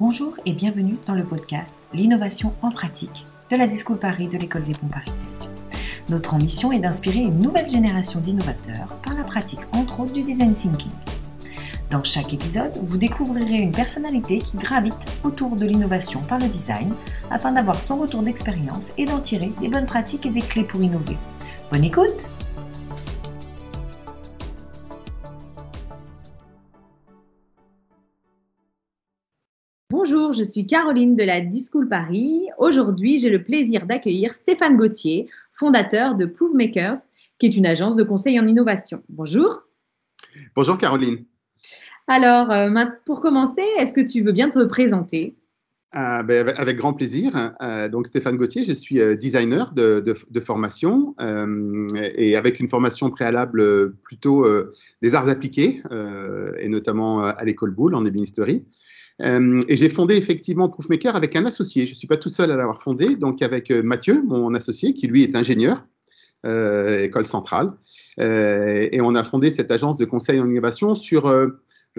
Bonjour et bienvenue dans le podcast L'innovation en pratique de la Discours Paris de l'École des Ponts Paris Notre ambition est d'inspirer une nouvelle génération d'innovateurs par la pratique entre autres du design thinking. Dans chaque épisode, vous découvrirez une personnalité qui gravite autour de l'innovation par le design afin d'avoir son retour d'expérience et d'en tirer des bonnes pratiques et des clés pour innover. Bonne écoute je suis Caroline de la Discool Paris. Aujourd'hui, j'ai le plaisir d'accueillir Stéphane Gauthier, fondateur de Makers, qui est une agence de conseil en innovation. Bonjour. Bonjour Caroline. Alors, euh, pour commencer, est-ce que tu veux bien te présenter? Ah, ben, avec grand plaisir. Euh, donc Stéphane Gauthier, je suis euh, designer de, formation et avec une formation préalable plutôt des arts appliqués et notamment à l'école Boulle en ébénisterie. Euh, et j'ai fondé effectivement Proofmaker avec un associé. Je ne suis pas tout seul à l'avoir fondé, donc avec euh, Mathieu, mon associé, qui lui est ingénieur, euh, école centrale. et on a fondé cette agence de conseil en innovation sur,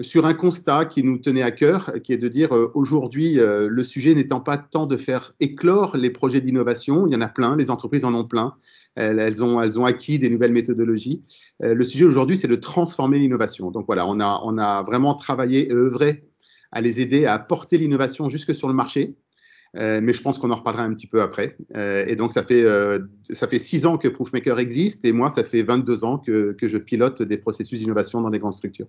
sur un constat qui nous tenait à cœur, qui est de dire aujourd'hui, le sujet n'étant pas tant de faire éclore les projets d'innovation, il y en a plein, les entreprises en ont plein. Elles, ont, elles ont acquis des nouvelles méthodologies. le sujet aujourd'hui, c'est de transformer l'innovation. Donc voilà, on a, on a vraiment travaillé et œuvré à les aider à porter l'innovation jusque sur le marché. Euh, mais je pense qu'on en reparlera un petit peu après. Euh, et donc, ça fait, euh, ça fait six ans que Proofmaker existe et moi, ça fait 22 ans que, que je pilote des processus d'innovation dans des grandes structures.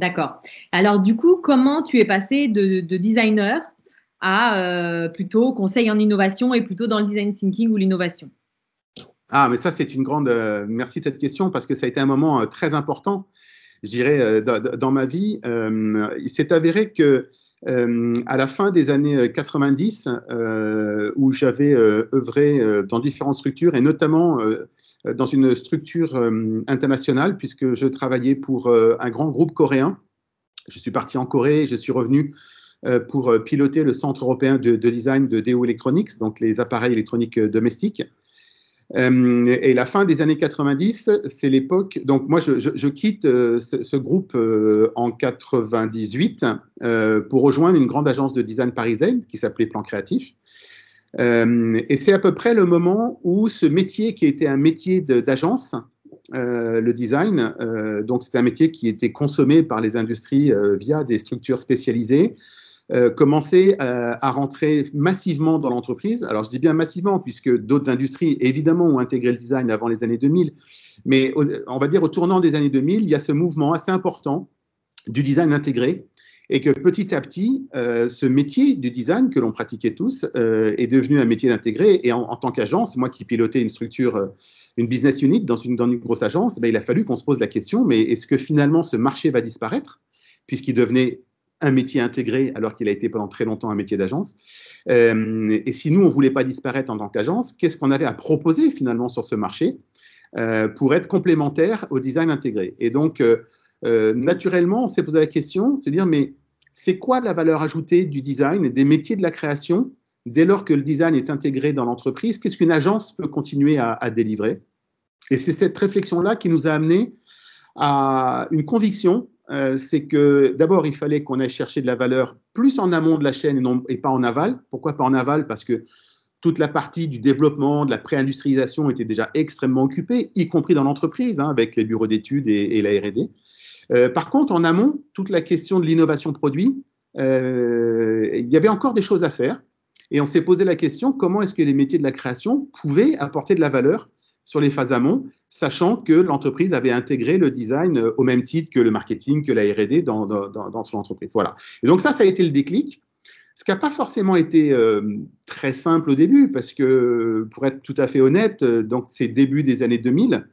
D'accord. Alors, du coup, comment tu es passé de, de designer à plutôt conseil en innovation et plutôt dans le design thinking ou l'innovation? Ah, mais ça, c'est une grande. merci de cette question parce que ça a été un moment très important je dirais, euh, dans, ma vie, euh, il s'est avéré que euh, à la fin des années 90, où j'avais œuvré dans différentes structures et notamment dans une structure internationale, puisque je travaillais pour un grand groupe coréen. Je suis parti en Corée, je suis revenu pour piloter le Centre européen de, de design de Deo Electronics, donc les appareils électroniques domestiques. Euh, et la fin des années 90, c'est l'époque. Donc, moi, je, quitte euh, ce, groupe euh, en 98 pour rejoindre une grande agence de design parisienne qui s'appelait Plan Créatif. et c'est à peu près le moment où ce métier, qui était un métier d'agence, le design, donc c'était un métier qui était consommé par les industries via des structures spécialisées, euh, commencer à, rentrer massivement dans l'entreprise. Alors, je dis bien massivement, puisque d'autres industries, évidemment, ont intégré le design avant les années 2000. Mais on va dire au tournant des années 2000, il y a ce mouvement assez important du design intégré. Et que petit à petit, euh, ce métier du design que l'on pratiquait tous euh, est devenu un métier intégré. Et en, tant qu'agence, moi qui pilotais une structure, une business unit dans une, grosse agence, ben, il a fallu qu'on se pose la question, mais est-ce que finalement ce marché va disparaître puisqu'il devenait un métier intégré alors qu'il a été pendant très longtemps un métier d'agence. Euh, et si nous, on ne voulait pas disparaître en tant qu'agence, qu'est-ce qu'on avait à proposer finalement sur ce marché euh, pour être complémentaire au design intégré? Et donc, euh, naturellement, on s'est posé la question, se dire, mais c'est quoi la valeur ajoutée du design des métiers de la création dès lors que le design est intégré dans l'entreprise? Qu'est-ce qu'une agence peut continuer à, à délivrer? Et c'est cette réflexion-là qui nous a amené à une conviction euh, c'est que d'abord, il fallait qu'on aille chercher de la valeur plus en amont de la chaîne et, pas en aval. Pourquoi pas en aval? Parce que toute la partie du développement, de la pré-industrialisation était déjà extrêmement occupée, y compris dans l'entreprise, hein, avec les bureaux d'études et, la RD. Euh, par contre, en amont, toute la question de l'innovation produit, euh, il y avait encore des choses à faire. Et on s'est posé la question, comment est-ce que les métiers de la création pouvaient apporter de la valeur sur les phases amont, sachant que l'entreprise avait intégré le design euh, au même titre que le marketing, que la R&D dans, dans, son entreprise. Voilà. Et donc ça, ça a été le déclic. Ce qui n'a pas forcément été euh, très simple au début, parce que pour être tout à fait honnête, euh, donc c'est début des années 2000,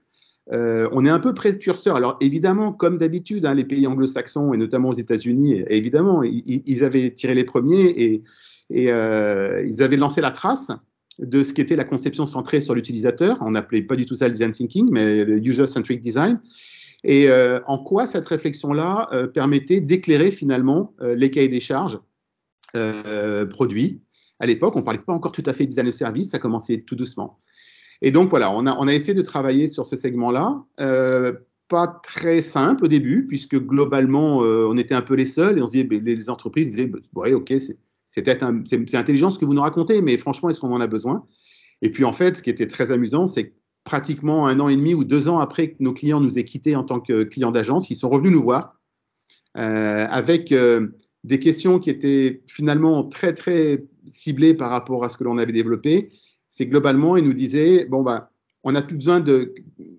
on est un peu précurseur. Alors évidemment, comme d'habitude, hein, les pays anglo-saxons et notamment aux États-Unis, évidemment, ils, avaient tiré les premiers et, et ils avaient lancé la trace de ce qu'était la conception centrée sur l'utilisateur. On n'appelait pas du tout ça le design thinking, mais le user-centric design. Et euh, en quoi cette réflexion-là euh, permettait d'éclairer finalement euh, les cahiers des charges produits? À l'époque, on ne parlait pas encore tout à fait de design de service, ça commençait tout doucement. Et donc voilà, on a, on a essayé de travailler sur ce segment-là. pas très simple au début, puisque globalement, on était un peu les seuls et on se disait, les entreprises disaient, bah, oui, ok, c'est intelligent ce que vous nous racontez, mais franchement, est-ce qu'on en a besoin? Et puis en fait, ce qui était très amusant, c'est que pratiquement un an et demi ou deux ans après que nos clients nous aient quittés en tant que clients d'agence, ils sont revenus nous voir euh, avec euh, des questions qui étaient finalement très très ciblées par rapport à ce que l'on avait développé. C'est globalement, ils nous disaient bon bah on n'a plus besoin de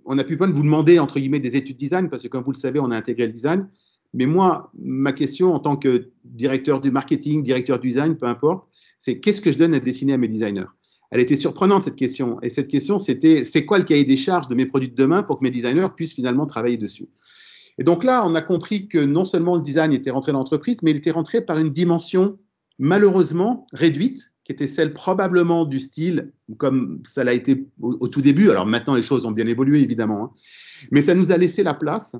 on n'a plus besoin de vous demander entre guillemets des études design parce que comme vous le savez, on a intégré le design. Mais moi, ma question en tant que directeur du marketing, directeur du design, peu importe, c'est qu'est-ce que je donne à dessiner à mes designers? Elle était surprenante cette question. Et cette question, c'était c'est quoi le cahier des charges de mes produits de demain pour que mes designers puissent finalement travailler dessus? Et donc là, on a compris que non seulement le design était rentré dans l'entreprise, mais il était rentré par une dimension malheureusement réduite, qui était celle probablement du style, comme ça l'a été au, tout début. Alors maintenant, les choses ont bien évolué, évidemment. Hein. mais ça nous a laissé la place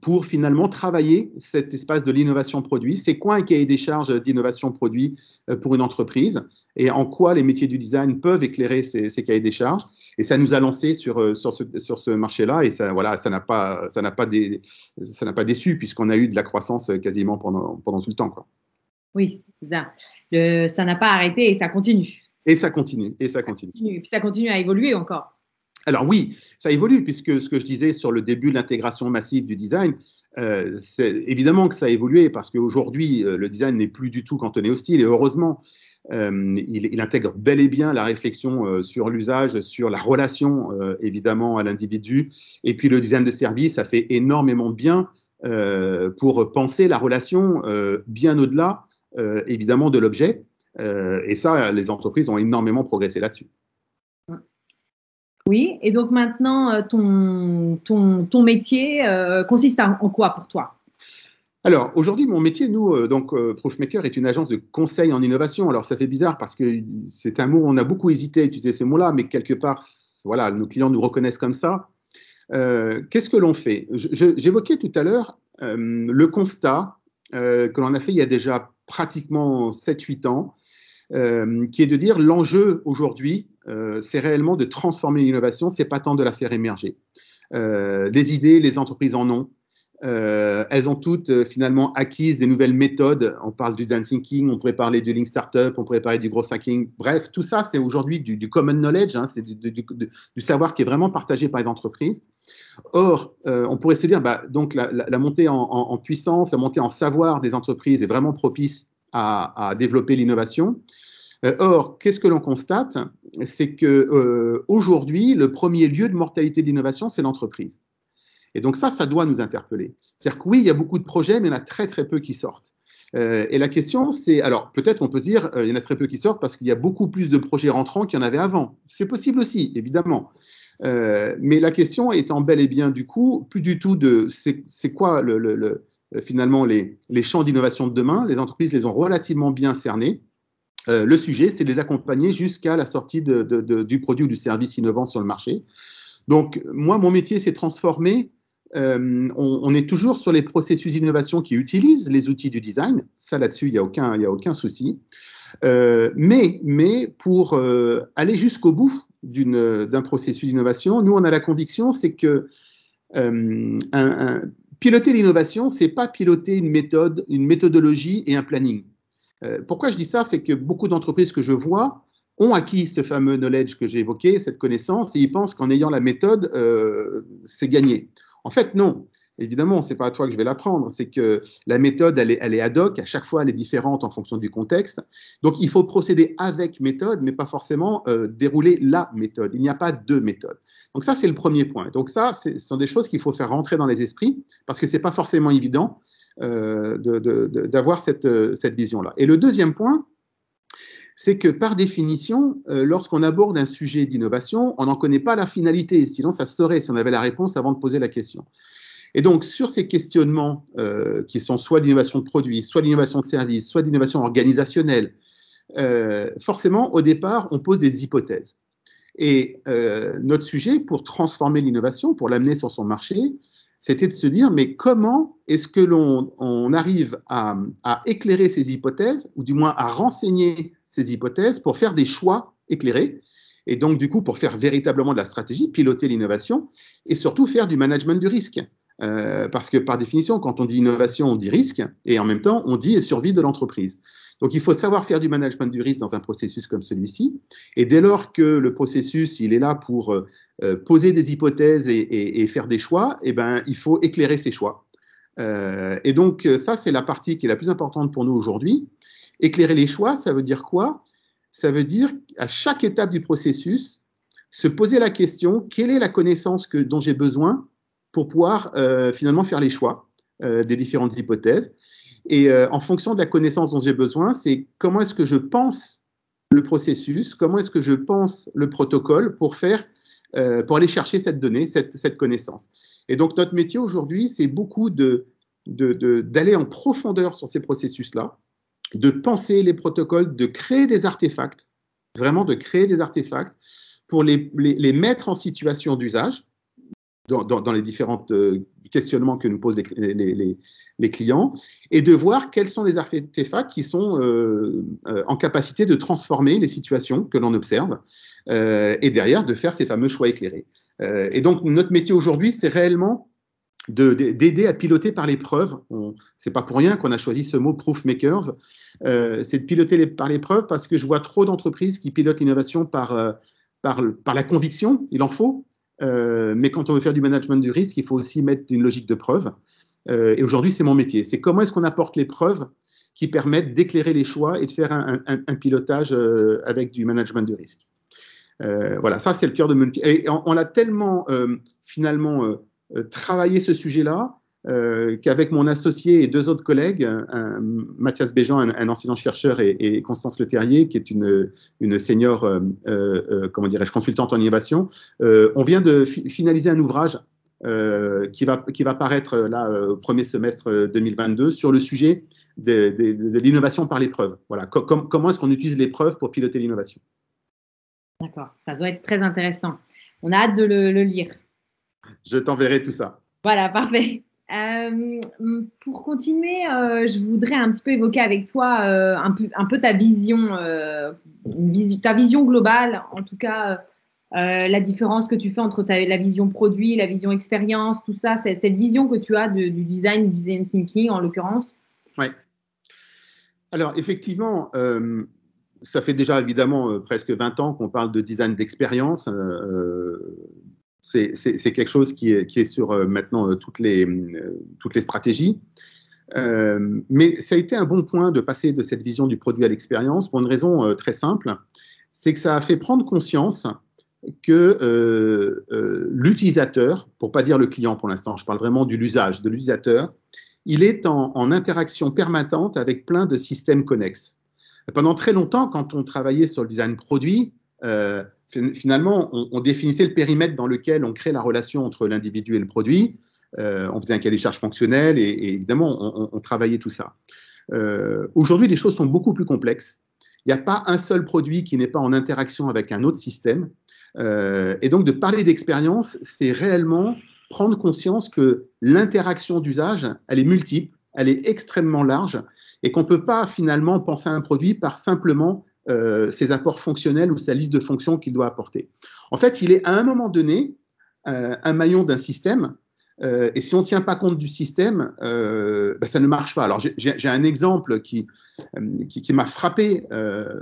pour finalement travailler cet espace de l'innovation produit. C'est quoi un cahier des charges d'innovation produit euh, pour une entreprise et en quoi les métiers du design peuvent éclairer ces, cahiers des charges? Et ça nous a lancé sur, euh, sur ce, sur ce marché-là et ça voilà, ça n'a pas, ça n'a pas, ça n'a pas déçu puisqu'on a eu de la croissance euh, quasiment pendant, pendant tout le temps. Quoi. Oui, ça. ça n'a pas arrêté et ça continue. Et ça continue, et ça continue. Ça continue. Et ça continue à évoluer encore. Alors oui, ça évolue, puisque ce que je disais sur le début de l'intégration massive du design, euh, c'est évidemment que ça a évolué, parce qu'aujourd'hui, euh, le design n'est plus du tout cantonné au style, et heureusement, euh, il, intègre bel et bien la réflexion sur l'usage, sur la relation, évidemment, à l'individu, et puis le design de service, ça fait énormément de bien pour penser la relation bien au-delà, évidemment, de l'objet, et ça, les entreprises ont énormément progressé là-dessus. Oui, et donc maintenant, euh, ton, ton, ton métier euh, consiste en quoi pour toi? Alors aujourd'hui, mon métier, nous, euh, donc Proofmaker est une agence de conseil en innovation. Alors ça fait bizarre parce que c'est un mot, on a beaucoup hésité à utiliser ce mot-là, mais quelque part, voilà, nos clients nous reconnaissent comme ça. Qu'est-ce que l'on fait? J'évoquais tout à l'heure le constat que l'on a fait il y a déjà pratiquement 7-8 ans, qui est de dire l'enjeu aujourd'hui, euh, c'est réellement de transformer l'innovation, c'est pas tant de la faire émerger. Euh, des idées, les entreprises en ont. Euh, elles ont toutes finalement acquises des nouvelles méthodes. On parle du design thinking, on pourrait parler du link startup, on pourrait parler du gros hacking. Bref, tout ça, c'est aujourd'hui du, common knowledge, hein, c'est du, savoir qui est vraiment partagé par les entreprises. Or, on pourrait se dire, bah, donc la, montée en, puissance, la montée en savoir des entreprises est vraiment propice à développer l'innovation. Euh, or, qu'est-ce que l'on constate? C'est que euh, aujourd'hui, le premier lieu de mortalité de l'innovation, c'est l'entreprise. Et donc ça, ça doit nous interpeller. C'est-à-dire que oui, il y a beaucoup de projets, mais il y en a très très peu qui sortent. Euh, et la question, c'est, alors peut-être on peut dire, il y en a très peu qui sortent parce qu'il y a beaucoup plus de projets rentrants qu'il y en avait avant. C'est possible aussi, évidemment. mais la question étant bel et bien du coup, plus du tout de c'est quoi le, finalement les, les champs d'innovation de demain? Les entreprises les ont relativement bien cernés. Euh, le sujet, c'est de les accompagner jusqu'à la sortie du produit ou du service innovant sur le marché. Donc, moi, mon métier s'est transformé. Euh, on, est toujours sur les processus d'innovation qui utilisent les outils du design. Ça, là-dessus, il n'y a, aucun, souci. Euh, mais, mais pour aller jusqu'au bout d'un processus d'innovation, nous, on a la conviction, c'est que piloter l'innovation, c'est pas piloter une méthode, une méthodologie et un planning. Euh, pourquoi je dis ça? C'est que beaucoup d'entreprises que je vois ont acquis ce fameux knowledge que j'ai évoqué, cette connaissance, et ils pensent qu'en ayant la méthode, euh, c'est gagné. En fait, non. Évidemment, ce n'est pas à toi que je vais l'apprendre, c'est que la méthode, elle est, ad hoc, à chaque fois, elle est différente en fonction du contexte. Donc, il faut procéder avec méthode, mais pas forcément euh, dérouler la méthode. Il n'y a pas deux méthodes. Donc, ça, c'est le premier point. Donc, ça, ce sont des choses qu'il faut faire rentrer dans les esprits, parce que ce n'est pas forcément évident. Euh, d'avoir cette, euh, cette vision-là. Et le deuxième point, c'est que par définition, euh, lorsqu'on aborde un sujet d'innovation, on n'en connaît pas la finalité, sinon ça serait si on avait la réponse avant de poser la question. Et donc, sur ces questionnements qui sont soit l'innovation de produit, soit l'innovation de service, soit l'innovation organisationnelle, forcément, au départ, on pose des hypothèses. Et notre sujet, pour transformer l'innovation, pour l'amener sur son marché, c'était de se dire, mais comment est-ce que l'on on arrive à, éclairer ces hypothèses, ou du moins à renseigner ces hypothèses pour faire des choix éclairés Et donc, du coup, pour faire véritablement de la stratégie, piloter l'innovation et surtout faire du management du risque. Euh, parce que par définition, quand on dit innovation, on dit risque, et en même temps, on dit survie de l'entreprise. Donc il faut savoir faire du management du risque dans un processus comme celui-ci. Et dès lors que le processus, il est là pour euh, euh, poser des hypothèses et, faire des choix, eh ben, il faut éclairer ces choix. et donc ça, c'est la partie qui est la plus importante pour nous aujourd'hui. Éclairer les choix, ça veut dire quoi? Ça veut dire à chaque étape du processus, se poser la question, quelle est la connaissance que, dont j'ai besoin pour pouvoir euh, finalement faire les choix euh, des différentes hypothèses? Et euh, en fonction de la connaissance dont j'ai besoin, c'est comment est-ce que je pense le processus, comment est-ce que je pense le protocole pour faire, pour aller chercher cette donnée, cette, cette connaissance. Et donc notre métier aujourd'hui, c'est beaucoup de, d'aller en profondeur sur ces processus-là, de penser les protocoles, de créer des artefacts, vraiment de créer des artefacts pour les, les, les mettre en situation d'usage dans, les différents euh, questionnements que nous posent les, clients, et de voir quels sont les artefacts qui sont euh, euh, en capacité de transformer les situations que l'on observe, et derrière de faire ces fameux choix éclairés. et donc notre métier aujourd'hui, c'est réellement d'aider à piloter par l'épreuve. C'est pas pour rien qu'on a choisi ce mot proof makers. c'est de piloter par l'épreuve parce que je vois trop d'entreprises qui pilotent l'innovation par, par, par la conviction, il en faut, euh, mais quand on veut faire du management du risque, il faut aussi mettre une logique de preuve. Euh, et aujourd'hui, c'est mon métier. C'est comment est-ce qu'on apporte les preuves qui permettent d'éclairer les choix et de faire un, pilotage euh, avec du management du risque. voilà, ça c'est le cœur de mon métier. Et on, on a tellement finalement travaillé ce sujet-là euh, qu'avec mon associé et deux autres collègues, Mathias Béjean, un, enseignant-chercheur, et, Constance Le Terrier, qui est une, une senior, euh, euh, comment dirais-je, consultante en innovation, on vient de finaliser un ouvrage qui, va, qui va paraître là au premier semestre 2022 sur le sujet de, l'innovation par l'épreuve. Voilà, comment est-ce qu'on utilise l'épreuve pour piloter l'innovation? D'accord, ça doit être très intéressant. On a hâte de le lire. Je t'enverrai tout ça. Voilà, parfait. Euh, pour continuer, euh, je voudrais un petit peu évoquer avec toi euh, un, peu, ta vision, ta vision globale, en tout cas la différence que tu fais entre la vision produit, la vision expérience, tout ça, cette vision que tu as du design, du design thinking en l'occurrence. Oui. Alors effectivement, ça fait déjà évidemment presque 20 ans qu'on parle de design d'expérience c'est quelque chose qui est, sur euh, maintenant euh, toutes, les, euh, toutes les stratégies. mais ça a été un bon point de passer de cette vision du produit à l'expérience pour une raison très simple, c'est que ça a fait prendre conscience que l'utilisateur, pour pas dire le client pour l'instant, je parle vraiment de l'usage, de l'utilisateur, il est en, interaction permanente avec plein de systèmes connexes. Pendant très longtemps, quand on travaillait sur le design produit, finalement, on, définissait le périmètre dans lequel on crée la relation entre l'individu et le produit. Euh, on faisait un cahier des charges fonctionnel et, évidemment, on, travaillait tout ça. Euh, aujourd'hui, les choses sont beaucoup plus complexes. Il n'y a pas un seul produit qui n'est pas en interaction avec un autre système. Euh, et donc, de parler d'expérience, c'est réellement prendre conscience que l'interaction d'usage, elle est multiple, elle est extrêmement large et qu'on ne peut pas finalement penser à un produit par simplement euh, ses apports fonctionnels ou sa liste de fonctions qu'il doit apporter. En fait, il est à un moment donné euh, un maillon d'un système, euh, et si on ne tient pas compte du système, bah, ça ne marche pas. Alors j'ai un exemple qui, qui, m'a frappé,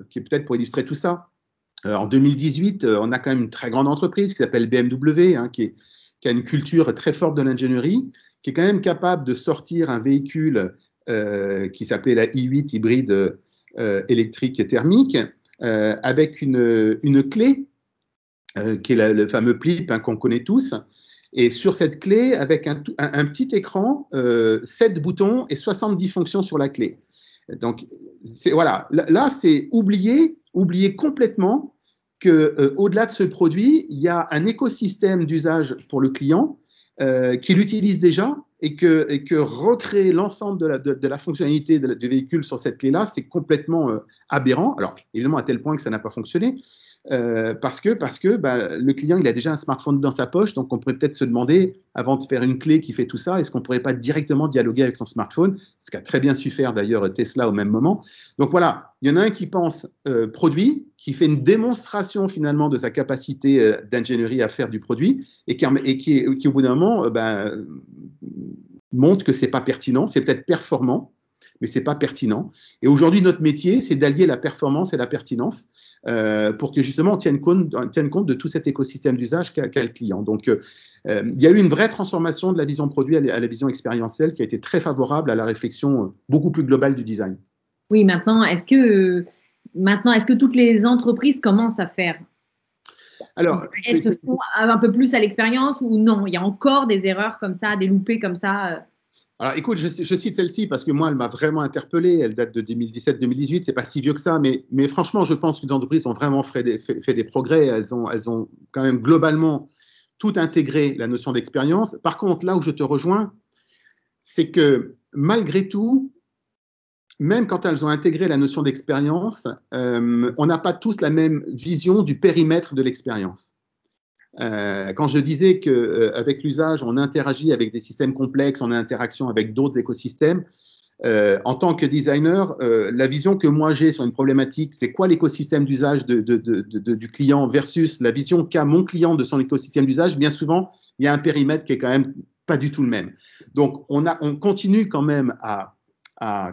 qui est peut-être pour illustrer tout ça. en 2018, on a quand même une très grande entreprise qui s'appelle BMW, hein, qui, qui, a une culture très forte de l'ingénierie, qui est quand même capable de sortir un véhicule qui s'appelait la i8 hybride euh, électrique et thermique, euh, avec une, une clé, euh, qui est le fameux PLIP hein, qu'on connaît tous, et sur cette clé, avec un, un, petit écran, 7 boutons et 70 fonctions sur la clé. Donc, voilà, là, c'est oublier, oublier complètement que au-delà de ce produit, il y a un écosystème d'usage pour le client qui l'utilise déjà et que, recréer l'ensemble de la, de, la, fonctionnalité du véhicule sur cette clé-là, c'est complètement euh, aberrant. Alors, évidemment, à tel point que ça n'a pas fonctionné. Euh, parce que, parce que bah, le client, il a déjà un smartphone dans sa poche, donc on pourrait peut-être se demander, avant de faire une clé qui fait tout ça, est-ce qu'on ne pourrait pas directement dialoguer avec son smartphone Ce qu'a très bien su faire d'ailleurs Tesla au même moment. Donc voilà, il y en a un qui pense euh, produit, qui fait une démonstration finalement de sa capacité euh, d'ingénierie à faire du produit, et qui, au bout d'un moment bah, montre que c'est pas pertinent, c'est peut-être performant, mais c'est pas pertinent. Et aujourd'hui, notre métier, c'est d'allier la performance et la pertinence. Euh, pour que justement on tienne compte, tienne compte de tout cet écosystème d'usage qu'a le client. Donc, euh, euh, il y a eu une vraie transformation de la vision produit à la, vision expérientielle qui a été très favorable à la réflexion beaucoup plus globale du design. Oui, maintenant, est-ce que, maintenant, est-ce que toutes les entreprises commencent à faire? Alors, est-ce qu'elles font un peu plus à l'expérience ou non? Il y a encore des erreurs comme ça, des loupés comme ça alors, écoute, je, cite celle-ci parce que moi, elle m'a vraiment interpellé. Elle date de 2017-2018. C'est pas si vieux que ça, mais, franchement, je pense que les entreprises ont vraiment fait des, progrès. Elles ont, elles ont quand même globalement tout intégré la notion d'expérience. Par contre, là où je te rejoins, c'est que malgré tout, même quand elles ont intégré la notion d'expérience, euh, on n'a pas tous la même vision du périmètre de l'expérience. Euh, quand je disais qu'avec euh, l'usage, on interagit avec des systèmes complexes, on a interaction avec d'autres écosystèmes, euh, en tant que designer, la vision que moi j'ai sur une problématique, c'est quoi l'écosystème d'usage du client versus la vision qu'a mon client de son écosystème d'usage. Bien souvent, il y a un périmètre qui est quand même pas du tout le même. Donc, on, a, on continue quand même à,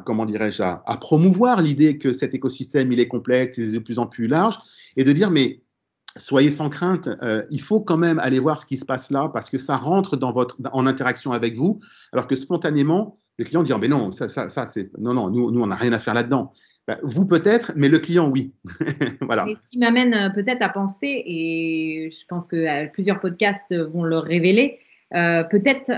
comment dirais-je, à, promouvoir l'idée que cet écosystème il est complexe, il est de plus en plus large, et de dire mais soyez sans crainte, euh, il faut quand même aller voir ce qui se passe là parce que ça rentre dans votre, en interaction avec vous, alors que spontanément, le client dit oh, mais non, ça, ça, ça c'est non, non, nous, nous on n'a rien à faire là-dedans. Ben, vous peut-être, mais le client oui. voilà. Et ce qui m'amène euh, peut-être à penser, et je pense que euh, plusieurs podcasts vont le révéler, peut-être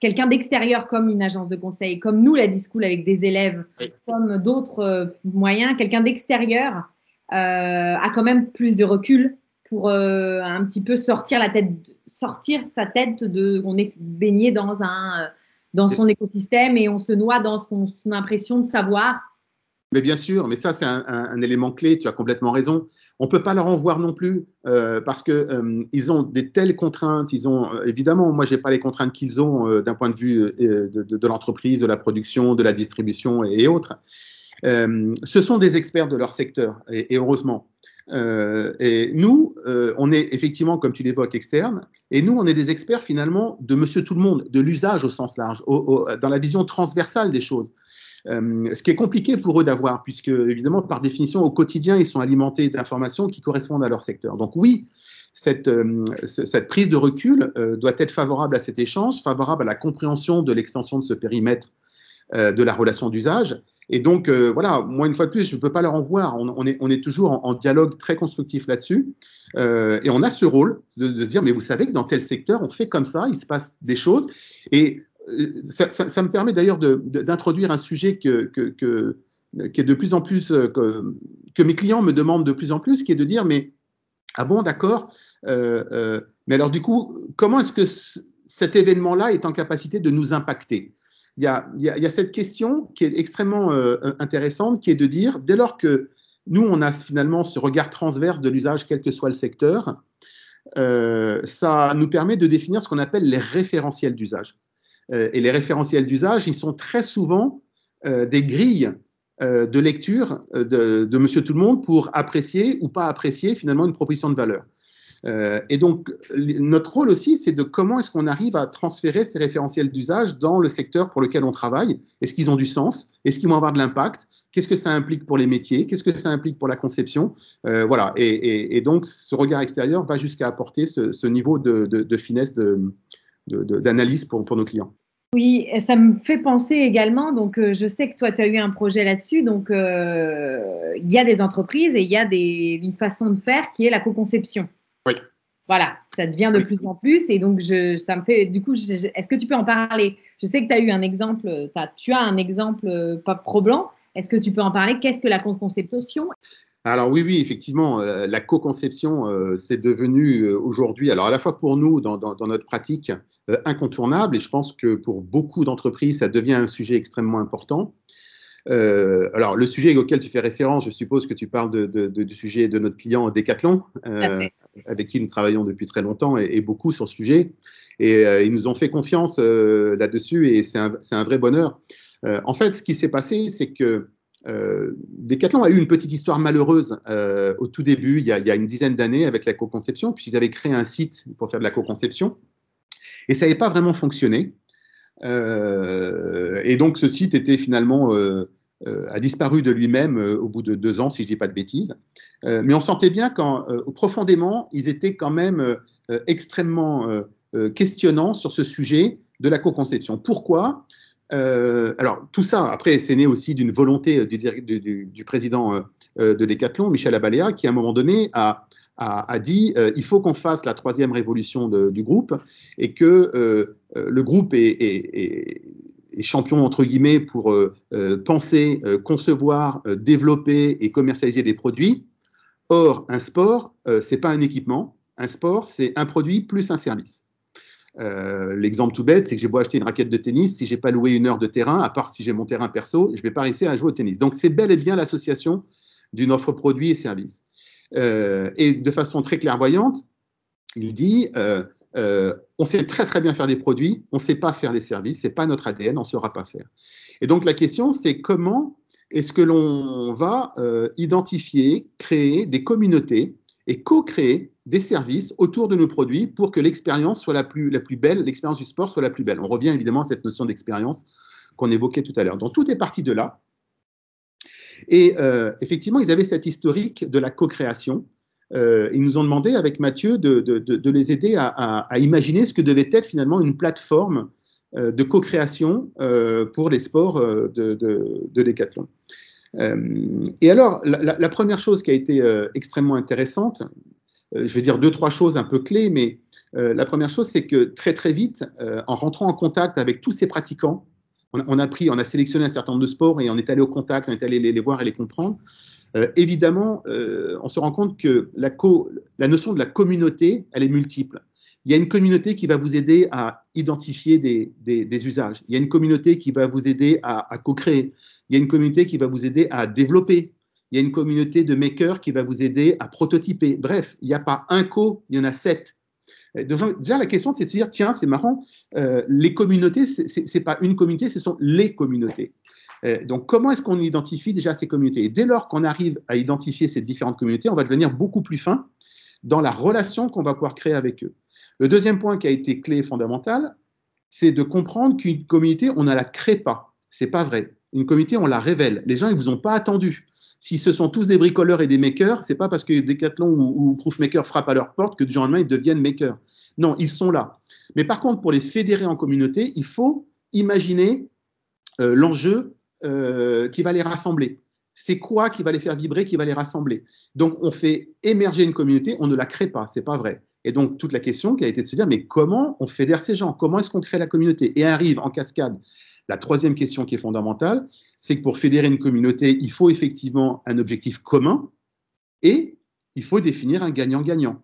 quelqu'un d'extérieur comme une agence de conseil, comme nous, la Discool avec des élèves, comme d'autres moyens, quelqu'un d'extérieur a quand même plus de recul pour euh, un petit peu sortir la tête, sortir sa tête de, on est baigné dans un, dans son écosystème et on se noie dans son, impression de savoir. Mais bien sûr, mais ça c'est un, élément clé. Tu as complètement raison. On peut pas leur en voir non plus euh, parce que euh, ils ont des telles contraintes. Ils ont évidemment, moi j'ai pas les contraintes qu'ils ont d'un point de vue de, de l'entreprise, de la production, de la distribution et, autres. ce sont des experts de leur secteur et heureusement. Euh, et nous, euh, on est effectivement, comme tu l'évoques, externe, et nous, on est des experts finalement de monsieur tout le monde, de l'usage au sens large, dans la vision transversale des choses. Euh, ce qui est compliqué pour eux d'avoir, puisque évidemment, par définition, au quotidien, ils sont alimentés d'informations qui correspondent à leur secteur. Donc oui, cette, cette prise de recul doit être favorable à cet échange, favorable à la compréhension de l'extension de ce périmètre de la relation d'usage, et donc, euh, voilà, moi, une fois de plus, je ne peux pas leur en voir. On, est, toujours en, dialogue très constructif là-dessus. Euh, et on a ce rôle de, dire, mais vous savez que dans tel secteur, on fait comme ça, il se passe des choses. Et euh, ça, me permet d'ailleurs d'introduire un sujet que, que, que, de plus en plus, que, mes clients me demandent de plus en plus, qui est de dire, mais, ah bon, d'accord, mais alors du coup, comment est-ce que cet événement-là est en capacité de nous impacter? Il y, a, cette question qui est extrêmement euh, intéressante, qui est de dire, dès lors que nous, on a finalement ce regard transverse de l'usage, quel que soit le secteur, euh, ça nous permet de définir ce qu'on appelle les référentiels d'usage. Euh, et les référentiels d'usage, ils sont très souvent des grilles de lecture de, de Monsieur Tout le Monde pour apprécier ou pas apprécier finalement une proposition de valeur. Euh, et donc, notre rôle aussi, c'est de comment est-ce qu'on arrive à transférer ces référentiels d'usage dans le secteur pour lequel on travaille. Est-ce qu'ils ont du sens? Est-ce qu'ils vont avoir de l'impact? Qu'est-ce que ça implique pour les métiers? Qu'est-ce que ça implique pour la conception? Euh, Voilà. Et, donc, ce regard extérieur va jusqu'à apporter ce, niveau de, finesse d'analyse pour, nos clients. Oui, ça me fait penser également, donc euh, je sais que toi tu as eu un projet là-dessus, donc il y a des entreprises et il y a une façon de faire qui est la co-conception. Voilà, ça devient de plus en plus. Et donc, je, ça me fait, du coup, est-ce que tu peux en parler? Je sais que tu as eu un exemple, tu as un exemple euh, pas probant. Est-ce que tu peux en parler? Qu'est-ce que la co-conception alors oui, oui, effectivement, euh, la co-conception, euh, c'est devenu aujourd'hui, alors à la fois pour nous, dans, notre pratique, incontournable, et je pense que pour beaucoup d'entreprises, ça devient un sujet extrêmement important. Euh, alors, le sujet auquel tu fais référence, je suppose que tu parles du sujet de notre client Decathlon, euh, avec qui nous travaillons depuis très longtemps et, beaucoup sur ce sujet. Et euh, ils nous ont fait confiance là-dessus et c'est un, vrai bonheur. en fait, ce qui s'est passé, c'est que Decathlon a eu une petite histoire malheureuse au tout début, il y a, une dizaine d'années, avec la co-conception, puisqu'ils avaient créé un site pour faire de la co-conception. Et ça n'avait pas vraiment fonctionné. Et donc, ce site était finalement euh, a disparu de lui-même euh, au bout de deux ans, si je ne dis pas de bêtises. Euh, mais on sentait bien quand, profondément, ils étaient quand même extrêmement questionnants sur ce sujet de la co-conception. Pourquoi? Alors, tout ça, après, c'est né aussi d'une volonté du, président de Decathlon, Michel Abaléa, qui, à un moment donné, a, dit il faut qu'on fasse la troisième révolution du groupe et que le groupe est, champion entre guillemets pour euh, euh, penser, euh, concevoir, développer et commercialiser des produits. Or, un sport, c'est pas un équipement. Un sport, c'est un produit plus un service. L'exemple tout bête, c'est que j'ai beau acheter une raquette de tennis, si j'ai pas loué une heure de terrain, à part si j'ai mon terrain perso, je vais pas réussir à jouer au tennis. Donc, c'est bel et bien l'association d'une offre produit et service. Et de façon très clairvoyante, il dit euh, on sait très très bien faire des produits, on ne sait pas faire des services, c'est pas notre ADN, on ne saura pas faire. Et donc la question, c'est comment est-ce que l'on va euh, identifier, créer des communautés et co-créer des services autour de nos produits pour que l'expérience soit la plus, la plus belle, l'expérience du sport soit la plus belle? On revient évidemment à cette notion d'expérience qu'on évoquait tout à l'heure. Donc tout est parti de là. Et euh, effectivement, ils avaient cette historique de la co-création euh, ils nous ont demandé avec Mathieu de, les aider à, imaginer ce que devait être finalement une plateforme euh, de co-création pour les sports de, de Decathlon. et alors, la, première chose qui a été extrêmement intéressante, je vais dire deux, trois choses un peu clés, mais la première chose, c'est que très, très vite, en rentrant en contact avec tous ces pratiquants, on, a pris, on a sélectionné un certain nombre de sports et on est allé au contact, on est allé les voir et les comprendre. Euh, évidemment, euh, on se rend compte que la, la, notion de la communauté, elle est multiple. Il y a une communauté qui va vous aider à identifier des, usages. Il y a une communauté qui va vous aider à, co-créer. Il y a une communauté qui va vous aider à développer. Il y a une communauté de makers qui va vous aider à prototyper. Bref, il n'y a pas un co, il y en a sept. Déjà, la question, c'est de se dire, tiens, c'est marrant, euh, les communautés, ce n'est pas une communauté, ce sont les communautés. Euh, donc, comment est-ce qu'on identifie déjà ces communautés? Et dès lors qu'on arrive à identifier ces différentes communautés, on va devenir beaucoup plus fin dans la relation qu'on va pouvoir créer avec eux. Le deuxième point qui a été clé et fondamental, c'est de comprendre qu'une communauté, on ne la crée pas. C'est pas vrai. Une communauté, on la révèle. Les gens, ils vous ont pas attendu. Si ce sont tous des bricoleurs et des makers, c'est pas parce que Decathlon ou, ou Proofmaker frappent à leur porte que du jour au lendemain, ils deviennent makers. Non, ils sont là. Mais par contre, pour les fédérer en communauté, il faut imaginer euh, l'enjeu euh, qui va les rassembler. C'est quoi qui va les faire vibrer, qui va les rassembler? Donc, on fait émerger une communauté, on ne la crée pas, c'est pas vrai. Et donc, toute la question qui a été de se dire, mais comment on fédère ces gens? Comment est-ce qu'on crée la communauté? Et arrive en cascade la troisième question qui est fondamentale, c'est que pour fédérer une communauté, il faut effectivement un objectif commun et il faut définir un gagnant-gagnant.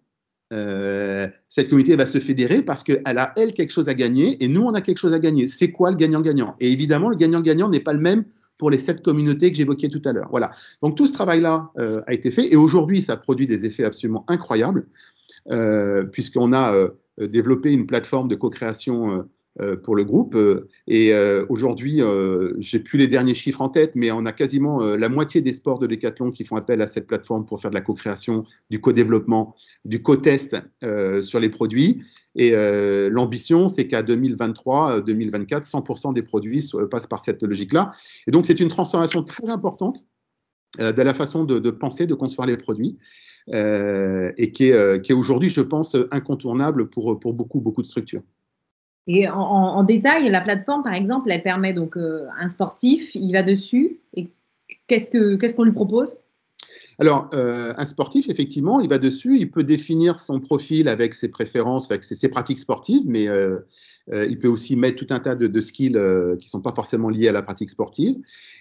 Euh, cette communauté va se fédérer parce qu'elle a, elle, quelque chose à gagner et nous, on a quelque chose à gagner. C'est quoi le gagnant-gagnant? Et évidemment, le gagnant-gagnon n'est pas le même pour les sept communautés que j'évoquais tout à l'heure. Voilà. Donc tout ce travail-là euh, a été fait et aujourd'hui, ça produit des effets absolument incroyables euh, puisqu'on a développé une plateforme de co-création pour le groupe. Euh, et euh, aujourd'hui, j'ai plus les derniers chiffres en tête, mais on a quasiment la moitié des sports de Decathlon qui font appel à cette plateforme pour faire de la co-création, du co-développement, du co-test sur les produits. Et l'ambition, c'est qu'à 2023-2024, 100% des produits passent par cette logique-là. Et donc, c'est une transformation très importante de la façon de, penser, de concevoir les produits. et qui est, qui est aujourd'hui, je pense, incontournable pour, pour beaucoup, beaucoup de structures. Et en, détail, la plateforme, par exemple, elle permet donc euh, un sportif, il va dessus et qu'est-ce qu'on qu'est-ce qu'on lui propose? Alors, euh, un sportif, effectivement, il va dessus, il peut définir son profil avec ses préférences, avec ses, pratiques sportives, mais euh, il peut aussi mettre tout un tas de, skills qui ne sont pas forcément liés à la pratique sportive.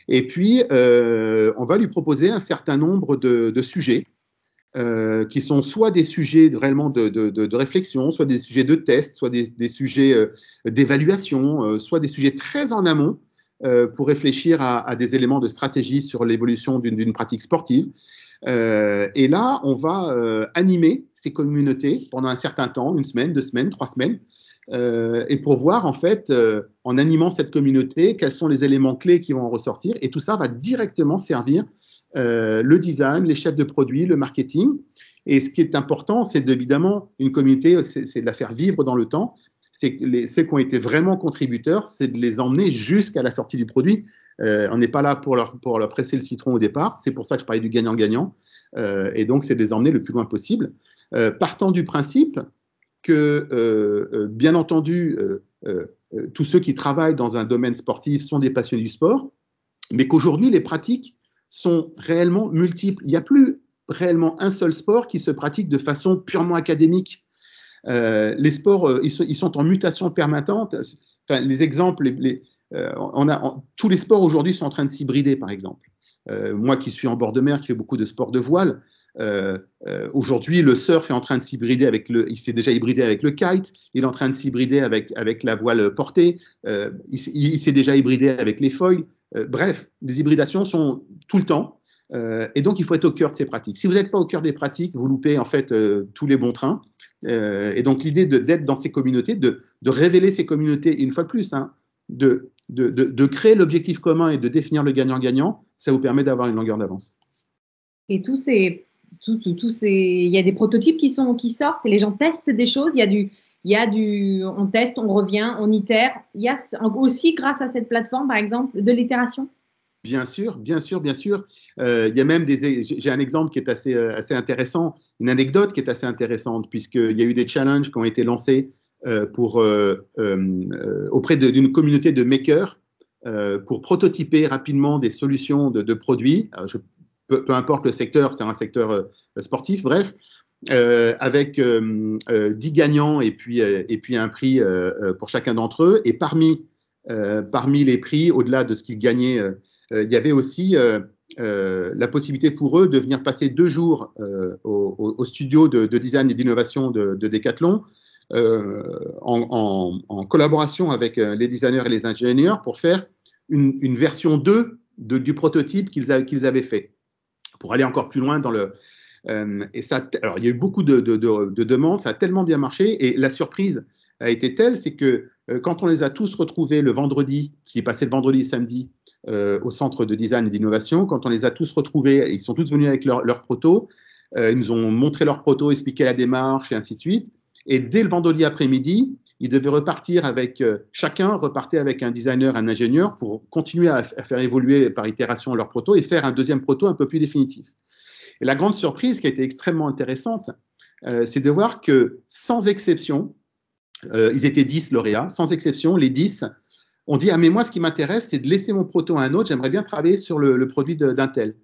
Et puis, on va lui proposer un certain nombre de sujets euh, qui sont soit des sujets réellement de, réflexion, soit des sujets de test, soit des, sujets euh, d'évaluation, euh, soit des sujets très en amont pour réfléchir à, des éléments de stratégie sur l'évolution d'une pratique sportive. et là, on va animer ces communautés pendant un certain temps, une semaine, deux semaines, trois semaines, et pour voir en fait, en animant cette communauté, quels sont les éléments clés qui vont en ressortir. Et tout ça va directement servir le design, les chefs de produits, le marketing. Et ce qui est important, c'est évidemment une communauté, c'est de la faire vivre dans le temps. C'est ceux qui ont été vraiment contributeurs, c'est de les emmener jusqu'à la sortie du produit. Euh, on n'est pas là pour leur, presser le citron au départ. C'est pour ça que je parlais du gagnant-gagnant. Euh, et donc, c'est de les emmener le plus loin possible. Euh, partant du principe que, bien entendu, tous ceux qui travaillent dans un domaine sportif sont des passionnés du sport, mais qu'aujourd'hui, les pratiques sont réellement multiples. Il n'y a plus réellement un seul sport qui se pratique de façon purement académique. Euh, les sports, euh, ils, sont, en mutation permanente. Enfin, les exemples, les, euh, on a, tous les sports aujourd'hui sont en train de s'hybrider, par exemple. moi qui suis en bord de mer, qui fais beaucoup de sports de voile, aujourd'hui, le surf est en train de s'hybrider avec le, il s'est déjà avec le kite, il est en train de s'hybrider avec, avec la voile portée, il s'est déjà hybridé avec les foils. Bref, les hybridations sont tout le temps. Euh, et donc, il faut être au cœur de ces pratiques. Si vous n'êtes pas au cœur des pratiques, vous loupez en fait euh, tous les bons trains. Euh, et donc, l'idée d'être dans ces communautés, de, révéler ces communautés, une fois de plus, hein, de, créer l'objectif commun et de définir le gagnant-gagnant, ça vous permet d'avoir une longueur d'avance. Et tous ces, il y a des prototypes qui qui sortent et les gens testent des choses. Il y a du, il y a du, on teste, on revient, on itère. Il y a aussi grâce à cette plateforme, par exemple, de l'itération. Bien sûr, bien sûr, bien sûr. Euh, il y a même des. J'ai un exemple qui est assez, euh, assez intéressant, une anecdote qui est assez intéressante, puisqu'il y a eu des challenges qui ont été lancés euh, pour, auprès d'une communauté de makers pour prototyper rapidement des solutions de, produits. peu, importe le secteur, c'est un secteur sportif, bref, avec 10 gagnants et puis, et puis un prix pour chacun d'entre eux. Et parmi, parmi les prix, au-delà de ce qu'ils gagnaient euh, il y avait aussi euh, euh, la possibilité pour eux de venir passer deux jours au, studio de, design et d'innovation de, Decathlon en, collaboration avec les designers et les ingénieurs pour faire une, version 2 du prototype qu'ils avaient fait, pour aller encore plus loin dans le, et ça, alors, il y a eu beaucoup de, demandes, ça a tellement bien marché. Et la surprise a été telle, c'est que quand on les a tous retrouvés le vendredi, qui est passé le vendredi et samedi, euh, au centre de design et d'innovation. Quand on les a tous retrouvés, ils sont tous venus avec leur, leur proto, euh, ils nous ont montré leur proto, expliqué la démarche et ainsi de suite. Et dès le vendredi après-midi, ils devaient repartir avec, euh, chacun repartait avec un designer, un ingénieur pour continuer à, faire évoluer par itération leur proto et faire un deuxième proto un peu plus définitif. Et la grande surprise qui a été extrêmement intéressante, c'est de voir que sans exception, ils étaient 10 lauréats, sans exception, les 10 on dit Ah, mais moi, ce qui m'intéresse, c'est de laisser mon proto à un autre, j'aimerais bien travailler sur le, produit d'un tel.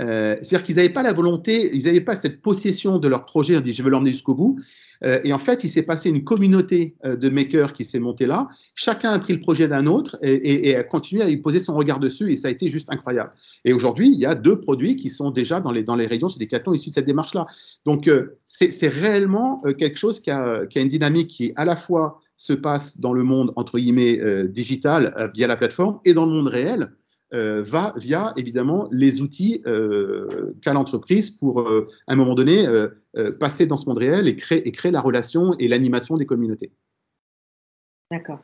Euh, c'est-à-dire qu'ils n'avaient pas la volonté, ils n'avaient pas cette possession de leur projet, on dit je veux l'emmener jusqu'au bout. Euh, et en fait, il s'est passé une communauté euh, de makers qui s'est montée là. Chacun a pris le projet d'un autre et, a continué à y poser son regard dessus et ça a été juste incroyable. Et aujourd'hui, il y a deux produits qui sont déjà dans les, dans les rayons chez Decathlon issus de cette démarche-là. Donc, c'est réellement quelque chose qui a, qui a, une dynamique qui à la fois se passe dans le monde, entre guillemets, digital, via la plateforme, et dans le monde réel, euh, va via, évidemment, les outils qu'a l'entreprise pour, à un moment donné, passer dans ce monde réel et créer, et créer la relation et l'animation des communautés. D'accord.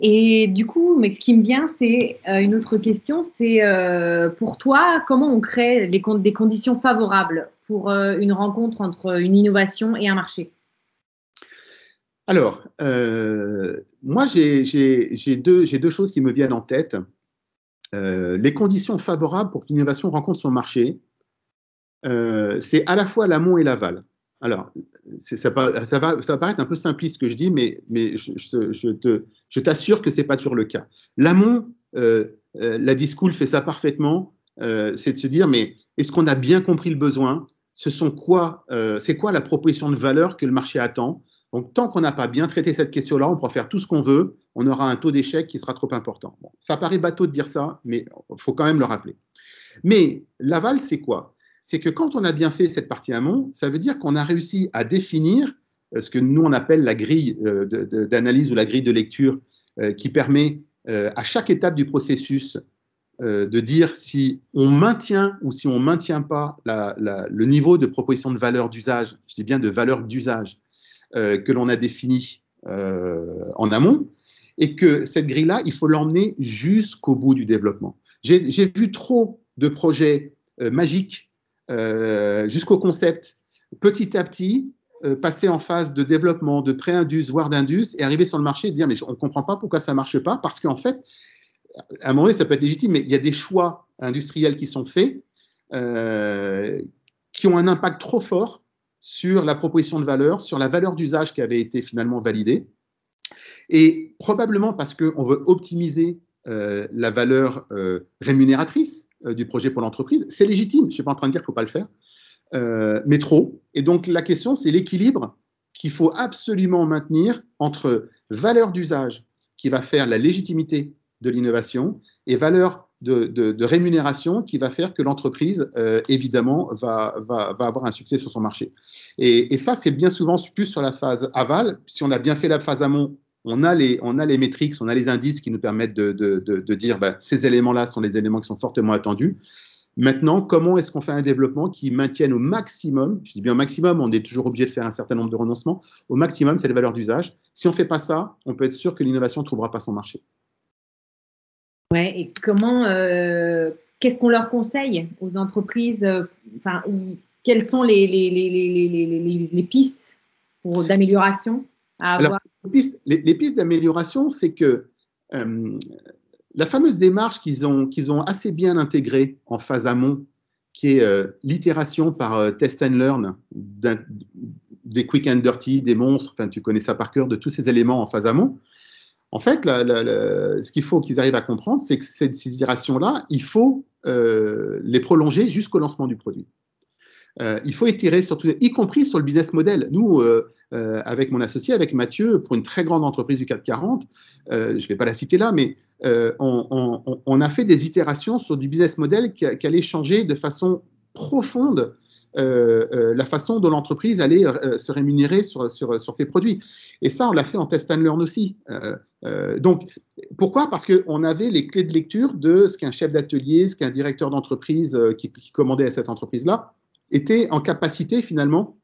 Et du coup, mais ce qui me vient, c'est une autre question, c'est pour toi, comment on crée des conditions favorables pour une rencontre entre une innovation et un marché? Alors, euh, moi, j'ai deux, deux, choses qui me viennent en tête. Euh, les conditions favorables pour qu'une innovation rencontre son marché, euh, c'est à la fois l'amont et l'aval. Alors, ça, va, paraître un peu simpliste ce que je dis, mais, je, t'assure que ce n'est pas toujours le cas. L'amont, la Discool fait ça parfaitement, c'est de se dire, mais est-ce qu'on a bien compris le besoin? Ce sont quoi, c'est quoi la proposition de valeur que le marché attend? Donc, tant qu'on n'a pas bien traité cette question-là, on pourra faire tout ce qu'on veut, on aura un taux d'échec qui sera trop important. ça paraît bateau de dire ça, mais il faut quand même le rappeler. Mais l'aval, c'est quoi? C'est que quand on a bien fait cette partie amont, ça veut dire qu'on a réussi à définir euh, ce que nous, on appelle la grille euh, d'analyse ou la grille de lecture euh, qui permet à chaque étape du processus de dire si on maintient ou si on ne maintient pas le niveau de proposition de valeur d'usage, je dis bien de valeur d'usage, que l'on a défini en amont, et que cette grille-là, il faut l'emmener jusqu'au bout du développement. J'ai vu trop de projets euh, magiques euh, jusqu'au concept, petit à petit, euh, passer en phase de développement, de pré-indus, voire d'indus, et arriver sur le marché et dire, mais on ne comprend pas pourquoi ça ne marche pas, parce qu'en fait, à un moment donné, ça peut être légitime, mais il y a des choix industriels qui sont faits, qui ont un impact trop fort sur la proposition de valeur, sur la valeur d'usage qui avait été finalement validée. Et probablement parce qu'on veut optimiser euh, la valeur euh, rémunératrice euh, du projet pour l'entreprise, c'est légitime. Je ne suis pas en train de dire qu'il ne faut pas le faire, mais trop. Et donc la question, c'est l'équilibre qu'il faut absolument maintenir entre valeur d'usage qui va faire la légitimité de l'innovation et valeur de, rémunération qui va faire que l'entreprise, évidemment, va, avoir un succès sur son marché. Et, et ça, c'est bien souvent plus sur la phase aval. Si on a bien fait la phase amont, on a les, on a les métriques, on a les indices qui nous permettent de, dire bah, ces éléments-là sont les éléments qui sont fortement attendus. Maintenant, comment est-ce qu'on fait un développement qui maintienne au maximum, je dis bien au maximum, on est toujours obligé de faire un certain nombre de renoncements, au maximum, c'est les valeurs d'usage. Si on ne fait pas ça, on peut être sûr que l'innovation ne trouvera pas son marché. Ouais, et comment, euh, qu'est-ce qu'on leur conseille aux entreprises euh, enfin, Quelles sont les, les, pistes d'amélioration à avoir? les, pistes d'amélioration, c'est que euh, la fameuse démarche qu'ils ont, qu'ils ont assez bien intégrée en phase amont, qui est euh, l'itération par test and learn des quick and dirty, des monstres, enfin, tu connais ça par cœur, de tous ces éléments en phase amont. En fait, ce qu'il faut qu'ils arrivent à comprendre, c'est que ces itérations-là, il faut les prolonger jusqu'au lancement du produit. Euh, il faut étirer surtout, y compris sur le business model. Nous, euh, euh, avec mon associé, avec Mathieu, pour une très grande entreprise du 440, je ne vais pas la citer là, mais on, a fait des itérations sur du business model qui, allait changer de façon profonde la façon dont l'entreprise allait se rémunérer sur, ses produits. Et ça, on l'a fait en test and learn aussi. donc, pourquoi? Parce qu'on avait les clés de lecture de ce qu'un chef d'atelier, ce qu'un directeur d'entreprise qui, commandait à cette entreprise-là était en capacité finalement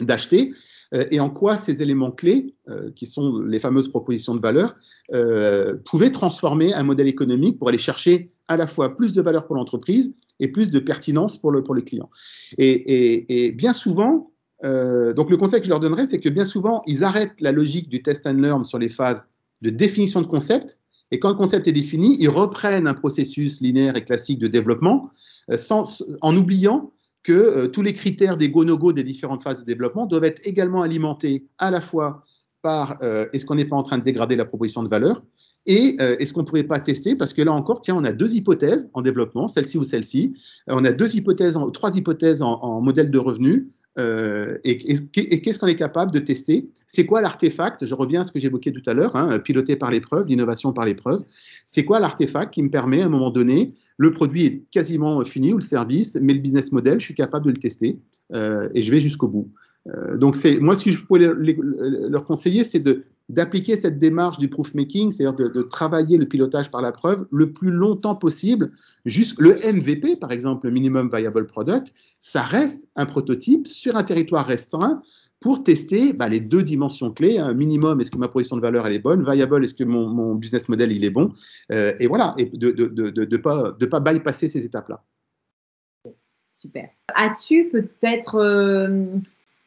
d'acheter euh, et en quoi ces éléments clés, euh, qui sont les fameuses propositions de valeur, euh, pouvaient transformer un modèle économique pour aller chercher à la fois plus de valeur pour l'entreprise et plus de pertinence pour le, pour le client. Et, bien souvent, donc le conseil que je leur donnerais, c'est que bien souvent, ils arrêtent la logique du test and learn sur les phases de définition de concept. Et quand le concept est défini, ils reprennent un processus linéaire et classique de développement sans, en oubliant que euh, tous les critères des go-no-go des différentes phases de développement doivent être également alimentés à la fois par euh, est-ce qu'on n'est pas en train de dégrader la proposition de valeur et euh, est-ce qu'on ne pourrait pas tester? Parce que là encore, tiens, on a deux hypothèses en développement, celle-ci ou celle-ci. on a deux hypothèses, trois hypothèses en, modèle de revenus. Euh, et, qu'est-ce qu'on est capable de tester? C'est quoi l'artefact? Je reviens à ce que j'évoquais tout à l'heure, hein, piloté par l'épreuve, l'innovation par l'épreuve. C'est quoi l'artefact qui me permet à un moment donné, le produit est quasiment fini ou le service, mais le business model, je suis capable de le tester euh, et je vais jusqu'au bout. Euh, donc moi ce que je pourrais leur conseiller, c'est de d'appliquer cette démarche du proof making, c'est-à-dire de, travailler le pilotage par la preuve le plus longtemps possible. Juste le MVP, par exemple, le minimum viable product, ça reste un prototype sur un territoire restreint pour tester bah, les deux dimensions clés. Un minimum, est-ce que ma position de valeur elle est bonne? Viable, est-ce que mon, business model il est bon? Euh, Et voilà, et de ne pas, de pas bypasser ces étapes-là. Super. As-tu peut-être euh,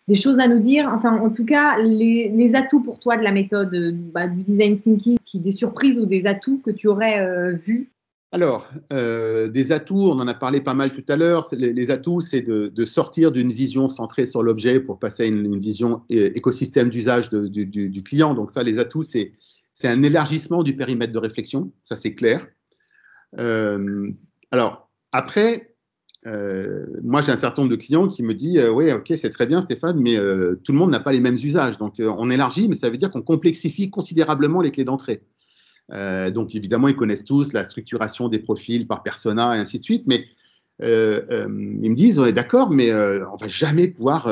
des choses à nous dire Enfin, en tout cas, les, atouts pour toi de la méthode bah, du design thinking, des surprises ou des atouts que tu aurais euh, vus? Alors, euh, des atouts, on en a parlé pas mal tout à l'heure. Les, atouts, c'est de, sortir d'une vision centrée sur l'objet pour passer à une, vision écosystème d'usage du, client. Donc ça, les atouts, c'est un élargissement du périmètre de réflexion, ça c'est clair. Euh, alors, après, euh, moi, j'ai un certain nombre de clients qui me disent euh, Oui, ok, c'est très bien, Stéphane, mais euh, tout le monde n'a pas les mêmes usages. Donc, on élargit, mais ça veut dire qu'on complexifie considérablement les clés d'entrée. donc, évidemment, ils connaissent tous la structuration des profils par persona et ainsi de suite, mais ils me disent d'accord, mais on va jamais pouvoir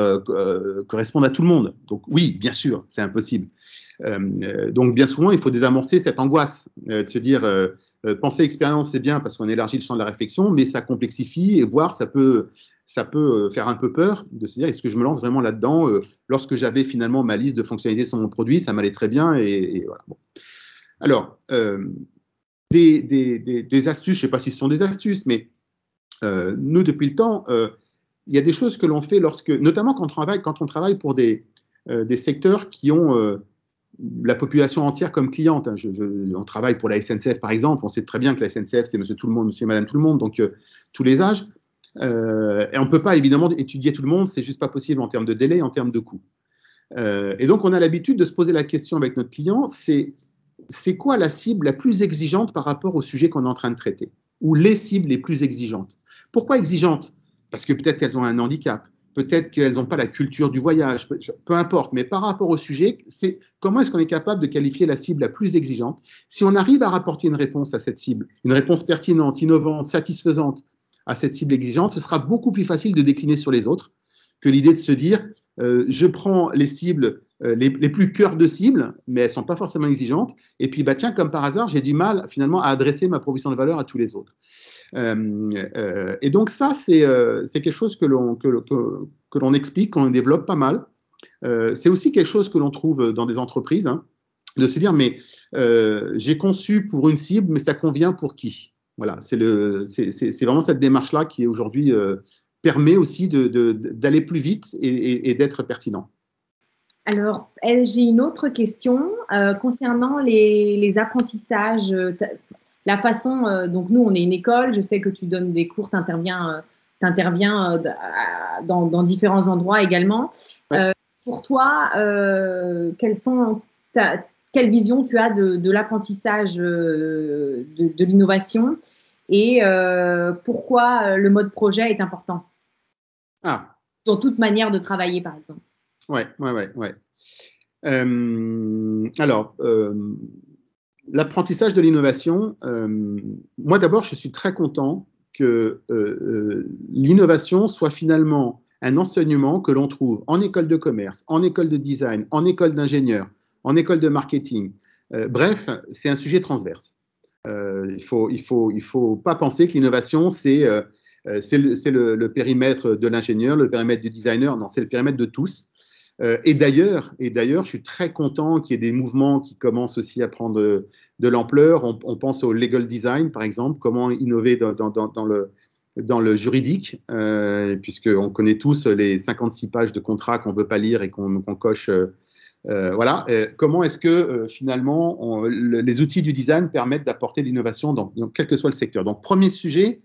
correspondre à tout le monde. Donc, oui, bien sûr, c'est impossible. Donc, bien souvent, il faut désamorcer cette angoisse. de se dire penser expérience, c'est bien parce qu'on élargit le champ de la réflexion, mais ça complexifie et voire ça peut, ça peut faire un peu peur de se dire est-ce que je me lance vraiment là-dedans Lorsque j'avais finalement ma liste de fonctionnalités sur mon produit, ça m'allait très bien et, voilà. Alors, des, des, astuces, je ne sais pas si ce sont des astuces, mais nous, depuis le temps, il y a des choses que l'on fait lorsque, notamment quand on travaille, quand on travaille pour des, euh, secteurs qui ont euh, la population entière comme cliente. Hein. on travaille pour la SNCF par exemple, on sait très bien que la SNCF c'est monsieur tout le monde, monsieur et madame tout le monde, donc euh, tous les âges. et on ne peut pas évidemment étudier tout le monde, c'est juste pas possible en termes de délai, en termes de coût. et donc on a l'habitude de se poser la question avec notre client, c'est c'est quoi la cible la plus exigeante par rapport au sujet qu'on est en train de traiter? Ou les cibles les plus exigeantes? Pourquoi exigeantes? Parce que peut-être qu'elles ont un handicap, peut-être qu'elles n'ont pas la culture du voyage, peu, importe, mais par rapport au sujet, c'est comment est-ce qu'on est capable de qualifier la cible la plus exigeante? Si on arrive à rapporter une réponse à cette cible, une réponse pertinente, innovante, satisfaisante à cette cible exigeante, ce sera beaucoup plus facile de décliner sur les autres que l'idée de se dire euh, je prends les cibles euh, les, plus cœurs de cible, mais elles ne sont pas forcément exigeantes, et puis bah, tiens, comme par hasard, j'ai du mal finalement à adresser ma proposition de valeur à tous les autres. Euh, euh, et donc ça, c'est quelque chose que l'on que, explique, qu'on développe pas mal. c'est aussi quelque chose que l'on trouve dans des entreprises, hein, de se dire, mais j'ai conçu pour une cible, mais ça convient pour qui? Voilà, c'est vraiment cette démarche-là qui aujourd'hui permet aussi d'aller plus vite et, d'être pertinent. Alors, j'ai une autre question concernant les, les apprentissages la façon, euh, donc nous, on est une école, je sais que tu donnes des cours, tu interviens, euh, euh, dans, différents endroits également. pour toi, quelles sont quelle vision tu as de, l'apprentissage de, l'innovation et pourquoi le mode projet est important? Ah. Dans toute manière de travailler, par exemple. Ouais, ouais, ouais, ouais. alors, l'apprentissage de l'innovation, euh, moi d'abord, je suis très content que euh, euh, l'innovation soit finalement un enseignement que l'on trouve en école de commerce, en école de design, en école d'ingénieur, en école de marketing. bref, c'est un sujet transverse. il faut, il faut, il faut pas penser que l'innovation, c'est le, le, périmètre de l'ingénieur, le périmètre du designer. Non, c'est le périmètre de tous. Euh, et d'ailleurs, et d'ailleurs, je suis très content qu'il y ait des mouvements qui commencent aussi à prendre de, l'ampleur. On, pense au legal design, par exemple, comment innover dans, le, dans juridique, euh, puisqu'on connaît tous les 56 pages de contrats qu'on ne veut pas lire et qu'on coche. Euh, voilà. comment est-ce que finalement les outils du design permettent d'apporter l'innovation dans, quel que soit le secteur? Donc, premier sujet,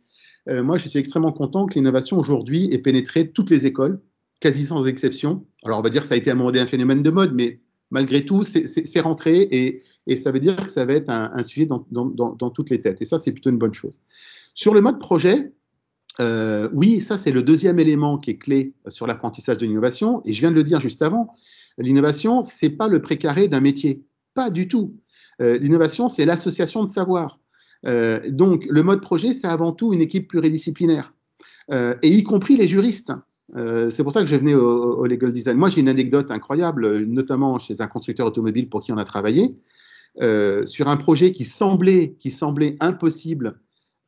moi je suis extrêmement content que l'innovation aujourd'hui ait pénétré toutes les écoles quasi sans exception. Alors, on va dire que ça a été à un un phénomène de mode, mais malgré tout, c'est rentré et, ça veut dire que ça va être un, sujet dans, toutes les têtes. Et ça, c'est plutôt une bonne chose. Sur le mode projet, euh, oui, ça, c'est le deuxième élément qui est clé sur l'apprentissage de l'innovation. Et je viens de le dire juste avant, l'innovation, c'est pas le précaré d'un métier. Pas du tout. Euh, l'innovation, c'est l'association de savoir. Euh, donc, le mode projet, c'est avant tout une équipe pluridisciplinaire, et y compris les juristes. Euh, c'est pour ça que je venais au, legal design. Moi, j'ai une anecdote incroyable, notamment chez un constructeur automobile pour qui on a travaillé, euh, sur un projet qui semblait, impossible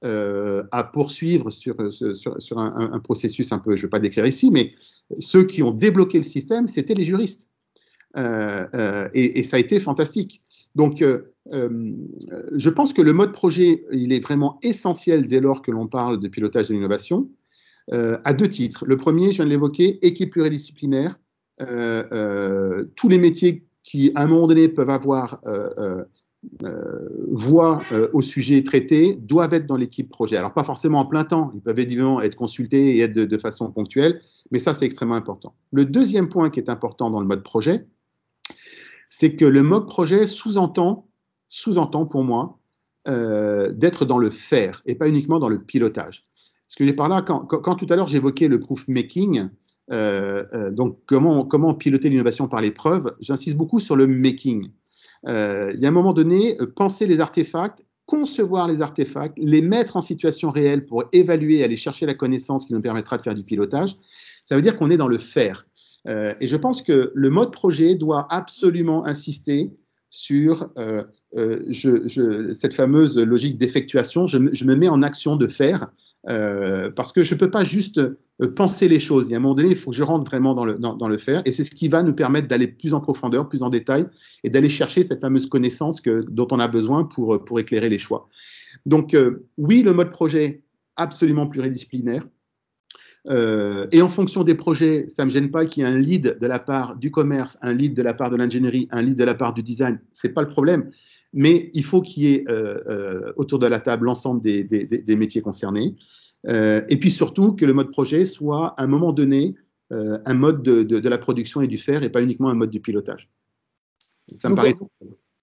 euh, à poursuivre sur, un, processus un peu, je ne vais pas décrire ici, mais ceux qui ont débloqué le système, c'était les juristes. Et, ça a été fantastique. Donc, je pense que le mode projet, il est vraiment essentiel dès lors que l'on parle de pilotage de l'innovation. Euh, à deux titres. Le premier, je viens de l'évoquer, équipe pluridisciplinaire. Euh, euh, tous les métiers qui, à un moment donné, peuvent avoir voix au sujet traité doivent être dans l'équipe projet. Alors, pas forcément en plein temps, ils peuvent évidemment être consultés et être de, façon ponctuelle, mais ça, c'est extrêmement important. Le deuxième point qui est important dans le mode projet, c'est que le mode projet sous-entend, sous-entend pour moi, d'être dans le faire et pas uniquement dans le pilotage. Ce que j'ai par là, quand, tout à l'heure j'évoquais le proof making, euh, euh, donc comment, piloter l'innovation par l'épreuve, j'insiste beaucoup sur le making. Euh, il y a un moment donné, penser les artefacts, concevoir les artefacts, les mettre en situation réelle pour évaluer, aller chercher la connaissance qui nous permettra de faire du pilotage, ça veut dire qu'on est dans le faire. et je pense que le mode projet doit absolument insister sur cette fameuse logique d'effectuation. Je, me mets en action de faire euh, parce que je ne peux pas juste euh, penser les choses. Il y a un moment donné, il faut que je rentre vraiment dans le, faire. Et c'est ce qui va nous permettre d'aller plus en profondeur, plus en détail, et d'aller chercher cette fameuse connaissance dont on a besoin pour, pour éclairer les choix. Donc euh, oui, le mode projet, absolument pluridisciplinaire. et en fonction des projets, ça ne me gêne pas qu'il y ait un lead de la part du commerce, un lead de la part de l'ingénierie, un lead de la part du design. Ce n'est pas le problème mais il faut qu'il y ait euh, euh, autour de la table l'ensemble des, métiers concernés. Euh, et puis surtout que le mode projet soit à un moment donné un mode de, la production et du faire et pas uniquement un mode du pilotage. Ça me paraît.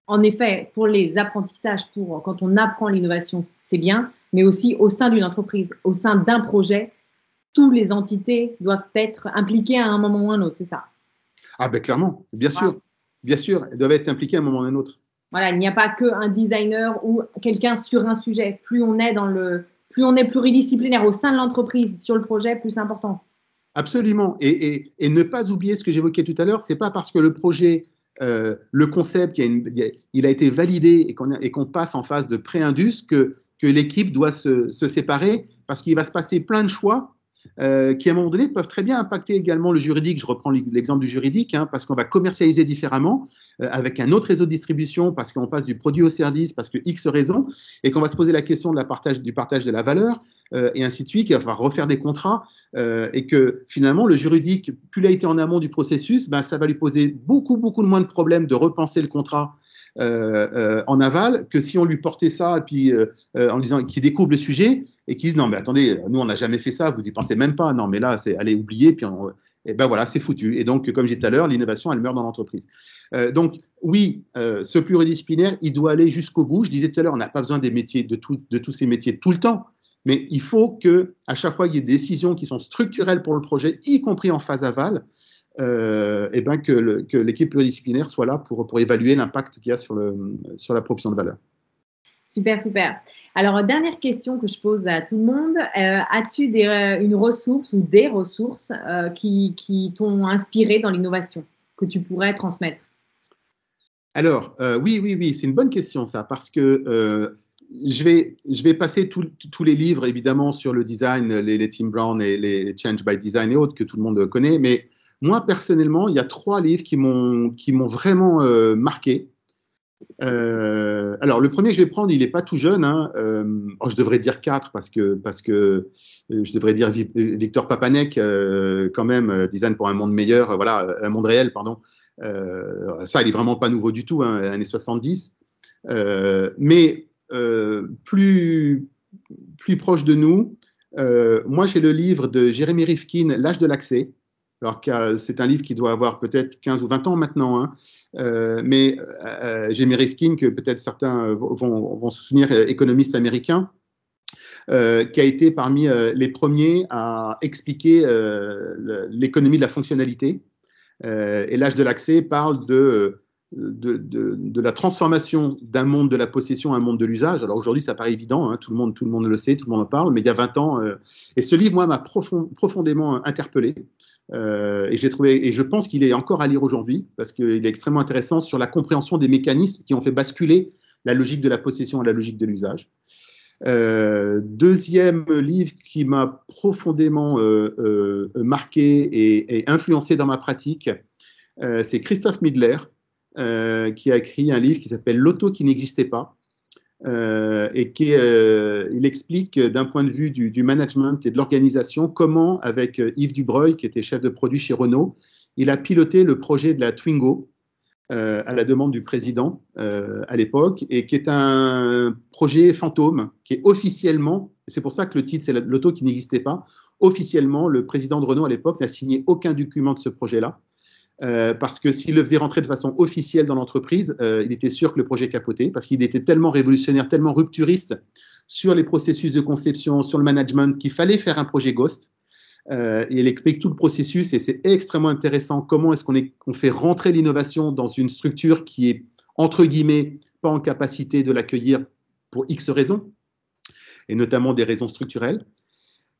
En effet, pour les apprentissages, pour quand on apprend l'innovation, c'est bien, mais aussi au sein d'une entreprise, au sein d'un projet, toutes les entités doivent être impliquées à un moment ou à un autre, c'est ça? Ah ben clairement, bien sûr, bien sûr, elles doivent être impliquées à un moment ou à un autre. Il n'y a pas qu'un designer ou quelqu'un sur un sujet. Plus on est dans le, plus on est pluridisciplinaire au sein de l'entreprise sur le projet, plus c'est important. Absolument. Et, ne pas oublier ce que j'évoquais tout à l'heure, c'est pas parce que le projet, euh, le concept, il a, été validé et qu'on passe en phase de pré-indus que, que l'équipe doit se, se, séparer parce qu'il va se passer plein de choix euh, qui à un moment donné peuvent très bien impacter également le juridique. Je reprends l'exemple du juridique, hein, parce qu'on va commercialiser différemment, euh, avec un autre réseau de distribution, parce qu'on passe du produit au service, parce que X raisons, et qu'on va se poser la question de la partage, du partage de la valeur, euh, et ainsi de suite, qu'il va refaire des contrats, et que finalement, le juridique, plus il a été en amont du processus, ben, ça va lui poser beaucoup, beaucoup moins de problèmes de repenser le contrat en aval que si on lui portait ça et puis euh, en disant qu'il découvre le sujet et qu'il dise non mais attendez nous on n'a jamais fait ça vous y pensez même pas. Non mais là c'est allez oublier puis et ben voilà c'est foutu. Et donc comme j'ai dit tout à l'heure l'innovation elle meurt dans l'entreprise. Donc oui ce pluridisciplinaire il doit aller jusqu'au bout. Je disais tout à l'heure on n'a pas besoin des métiers de, de tous ces métiers tout le temps mais il faut que à chaque fois il y ait des décisions qui sont structurelles pour le projet y compris en phase aval euh, et ben que l'équipe pluridisciplinaire soit là pour, pour évaluer l'impact qu'il y a sur, le, sur la proposition de valeur. Super, super. Alors, dernière question que je pose à tout le monde. Euh, as-tu une ressource ou des ressources euh, qui, qui t'ont inspiré dans l'innovation que tu pourrais transmettre? Alors, oui, oui, oui, c'est une bonne question ça, parce que je, vais, je vais passer tous les livres, évidemment, sur le design, les, les Tim Brown et les Change by Design et autres que tout le monde connaît, mais moi, personnellement, il y a trois livres qui m'ont vraiment euh, marqué. Euh, alors, le premier que je vais prendre, il n'est pas tout jeune. Hein. Euh, oh, je devrais dire quatre parce que, parce que je devrais dire Victor Papanek, quand même, Design pour un monde meilleur, voilà, un monde réel, pardon. ça, il est vraiment pas nouveau du tout, hein, années 70. mais plus, plus proche de nous, moi, j'ai le livre de Jérémy Rifkin, L'âge de l'accès alors que c'est un livre qui doit avoir peut-être 15 ou 20 ans maintenant, hein. euh, mais euh, Jamie Rifkin, que peut-être certains vont, se souvenir, économiste américain, euh, qui a été parmi les premiers à expliquer l'économie de la fonctionnalité. et l'âge de l'accès parle de, de, la transformation d'un monde de la possession à un monde de l'usage. Alors aujourd'hui, ça paraît évident, hein, tout, le monde, tout le monde le sait, tout le monde en parle, mais il y a 20 ans, et ce livre, moi, m'a profondément interpellé. Euh, et j'ai trouvé, et je pense qu'il est encore à lire aujourd'hui parce qu'il est extrêmement intéressant sur la compréhension des mécanismes qui ont fait basculer la logique de la possession à la logique de l'usage. Euh, deuxième livre qui m'a profondément euh, marqué et, et, influencé dans ma pratique, c'est Christophe Midler qui a écrit un livre qui s'appelle L'auto qui n'existait pas. Euh, et qui euh, il explique d'un point de vue du, management et de l'organisation comment, avec euh, Yves Dubreuil, qui était chef de produit chez Renault, il a piloté le projet de la Twingo à la demande du président à l'époque, et qui est un projet fantôme, qui est officiellement, c'est pour ça que le titre c'est l'auto qui n'existait pas, officiellement, le président de Renault à l'époque n'a signé aucun document de ce projet-là. Euh, parce que s'il le faisait rentrer de façon officielle dans l'entreprise, euh, il était sûr que le projet capotait, parce qu'il était tellement révolutionnaire, tellement rupturiste sur les processus de conception, sur le management, qu'il fallait faire un projet Ghost. Euh, et il explique tout le processus, et c'est extrêmement intéressant comment est-ce qu'on fait rentrer l'innovation dans une structure qui est, entre guillemets, pas en capacité de l'accueillir pour X raisons, et notamment des raisons structurelles.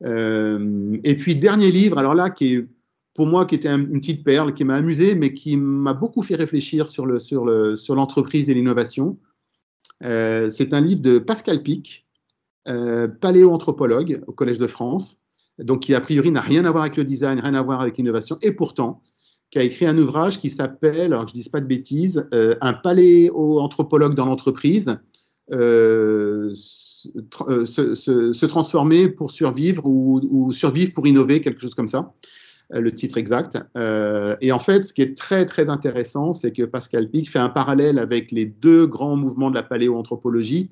et puis, dernier livre, alors là, qui est pour moi, qui était une petite perle, qui m'a amusé, mais qui m'a beaucoup fait réfléchir sur l'entreprise et l'innovation. Euh, c'est un livre de Pascal Pic, euh, paléoanthropologue au Collège de France, donc qui a priori n'a rien à voir avec le design, rien à voir avec l'innovation, et pourtant qui a écrit un ouvrage qui s'appelle, alors que je ne dise pas de bêtises, euh, Un paléoanthropologue dans l'entreprise, euh, se, se, transformer pour survivre ou, survivre pour innover, quelque chose comme ça. Euh, le titre exact. Euh, et en fait, ce qui est très très intéressant, c'est que Pascal Pic fait un parallèle avec les deux grands mouvements de la paléoanthropologie,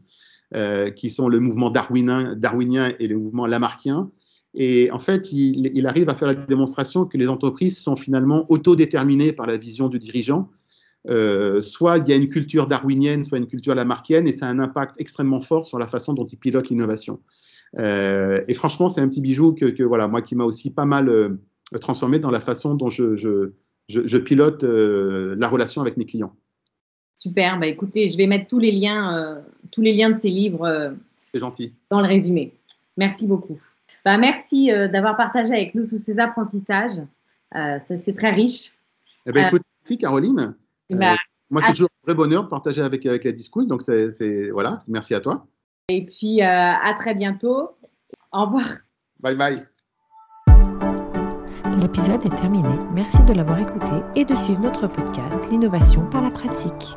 euh, qui sont le mouvement darwinien, et le mouvement lamarckien. Et en fait, il, arrive à faire la démonstration que les entreprises sont finalement autodéterminées par la vision du dirigeant. soit il y a une culture darwinienne, soit une culture lamarckienne, et ça a un impact extrêmement fort sur la façon dont il pilote l'innovation. et franchement, c'est un petit bijou que, que, voilà, moi qui m'a aussi pas mal transformer dans la façon dont je, je, je, pilote euh, la relation avec mes clients. Super, bah écoutez, je vais mettre tous les liens, euh, tous les liens de ces livres euh, gentil. dans le résumé. Merci beaucoup. Bah, merci d'avoir partagé avec nous tous ces apprentissages. c'est très riche. Eh ben, écoute, merci Caroline. Bah, moi, c'est toujours un vrai bonheur de partager avec, avec la Discool. Donc, c'est, voilà, merci à toi. Et puis, à très bientôt. Au revoir. Bye bye. L'épisode est terminé. Merci de l'avoir écouté et de suivre notre podcast L'innovation par la pratique.